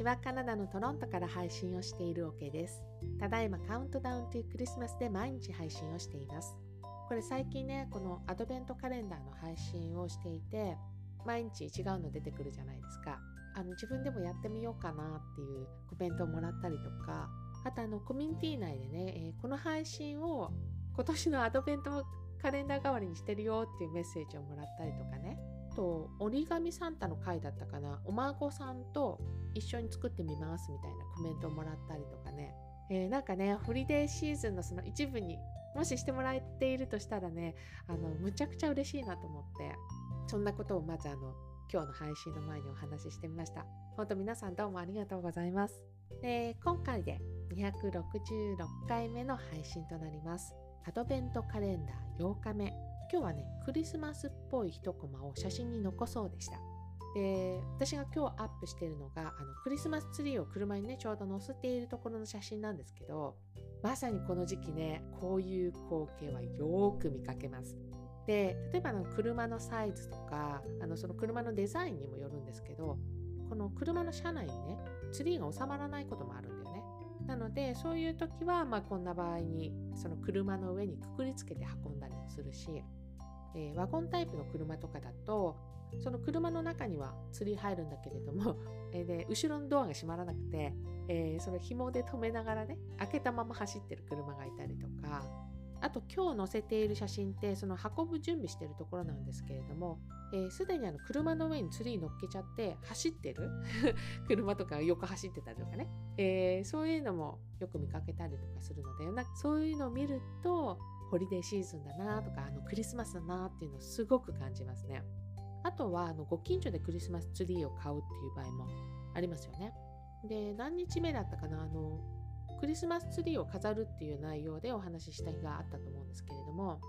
ちはカナダのトロントから配信をしているオ、ケです。ただいまカウントダウンというクリスマスで毎日配信をしています。これ最近ね、このアドベントカレンダーの配信をしていて、毎日違うの出てくるじゃないですか。あの自分でもやってみようかなっていうコメントをもらったりとか、あとあのコミュニティ内でね、えー、この配信を今年のアドベントカレンダー代わりにしてるよっていうメッセージをもらったりとかね、と折り紙サンタの回だったかな。お孫さんと一緒に作ってみますみたいなコメントをもらったりとかね、えー、なんかねホリデーシーズンのその一部にもししてもらえているとしたらねあのむちゃくちゃ嬉しいなと思ってそんなことをまずあの今日の配信の前にお話ししてみました。本当皆さんどうもありがとうございます。で今回で266回目の配信となります。アドベントカレンダー8日目。今日はねクリスマスっぽい一コマを写真に残そうでした。で私が今日アップしているのがあのクリスマスツリーを車にねちょうど載せているところの写真なんですけどまさにこの時期ねこういう光景はよく見かけます。で例えばの車のサイズとかあのその車のデザインにもよるんですけどこの車の車内にねツリーが収まらないこともあるんだよね。なのでそういう時は、まあ、こんな場合にその車の上にくくりつけて運んだりもするしえー、ワゴンタイプの車とかだとその車の中には釣り入るんだけれども、えー、で後ろのドアが閉まらなくて、えー、その紐で止めながらね開けたまま走ってる車がいたりとかあと今日載せている写真ってその運ぶ準備してるところなんですけれどもすで、ー、にあの車の上にツリー乗っけちゃって走ってる 車とか横走ってたりとかね、えー、そういうのもよく見かけたりとかするのでそういうのを見るとホリデーシーズンだなとかあのクリスマスだなっていうのをすごく感じますね。あとはあのご近所でクリスマスツリーを買うっていう場合もありますよね。で何日目だったかなあのクリスマスツリーを飾るっていう内容でお話しした日があったと思うんですけれども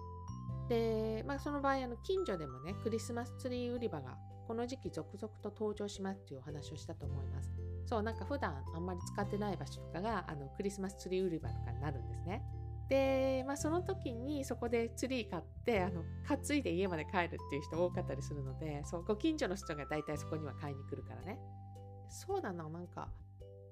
で、まあ、その場合あの近所でもねクリスマスツリー売り場がこの時期続々と登場しますっていうお話をしたと思います。そうなんか普段あんまり使ってない場所とかがあのクリスマスツリー売り場とかになるんですね。で、まあ、その時にそこでツリー買ってあの担いで家まで帰るっていう人多かったりするのでそうご近所の人が大体そこには買いに来るからね。そうだななんか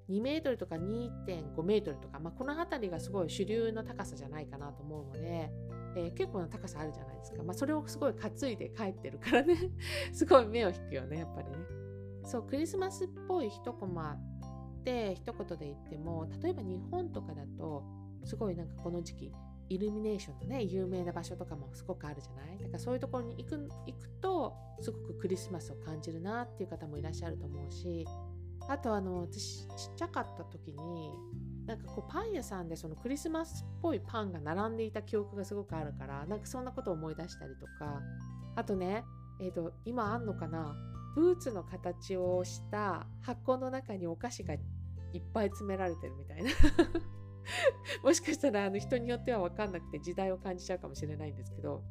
2メートルとか2.5メートルとか、まあ、この辺りがすごい主流の高さじゃないかなと思うので、えー、結構な高さあるじゃないですか、まあ、それをすごい担いで帰ってるからね。すごい目を引くよねやっぱりね。そうクリスマスっぽい一コマって一言で言っても例えば日本とかだとすごいなんかこの時期イルミネーションのね有名な場所とかもすごくあるじゃない？だからそういうところに行く行くとすごくクリスマスを感じるなっていう方もいらっしゃると思うしあとあの私ちっちゃかった時になんかこうパン屋さんでそのクリスマスっぽいパンが並んでいた記憶がすごくあるからなんかそんなことを思い出したりとかあとねえっ、ー、と今あんのかな？ブーツの形をした箱の中にお菓子がいっぱい詰められてるみたいな。もしかしたらあの人によっては分かんなくて時代を感じちゃうかもしれないんですけど。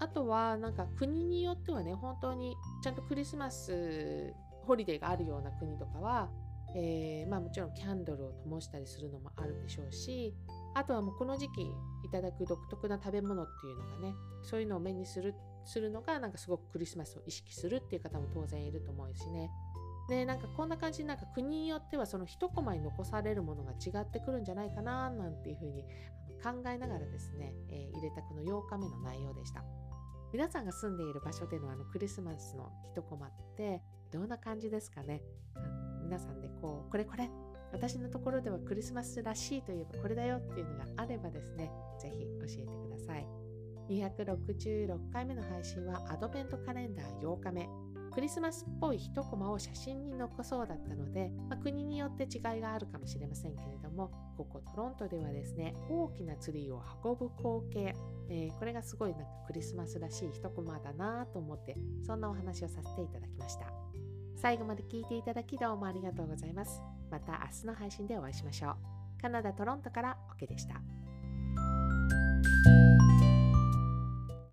あとはなんか国によってはね本当にちゃんとクリスマスホリデーがあるような国とかは、えー、まあもちろんキャンドルを灯したりするのもあるでしょうしあとはもうこの時期いただく独特な食べ物っていうのがねそういうのを目にするするのがなんかすごくクリスマスを意識するっていう方も当然いると思うしね。でなんかこんな感じでなんか国によってはその一コマに残されるものが違ってくるんじゃないかななんていうふうに考えながらですね、えー、入れたこの8日目の内容でした。皆さんが住んでいる場所でのあのクリスマスの一コマってどんな感じですかね？皆さんでこうこれこれ私のところではクリスマスらしいといえばこれだよっていうのがあればですね是非教えてください。266回目の配信はアドベントカレンダー8日目。クリスマスっぽい一コマを写真に残そうだったので、まあ、国によって違いがあるかもしれませんけれどもここトロントではですね大きなツリーを運ぶ光景、えー、これがすごいなんかクリスマスらしい一コマだなと思ってそんなお話をさせていただきました。最後まで聞いていただきどうもありがとうございます。また明日の配信でお会いしましょう。カナダ・トロントからオケでした。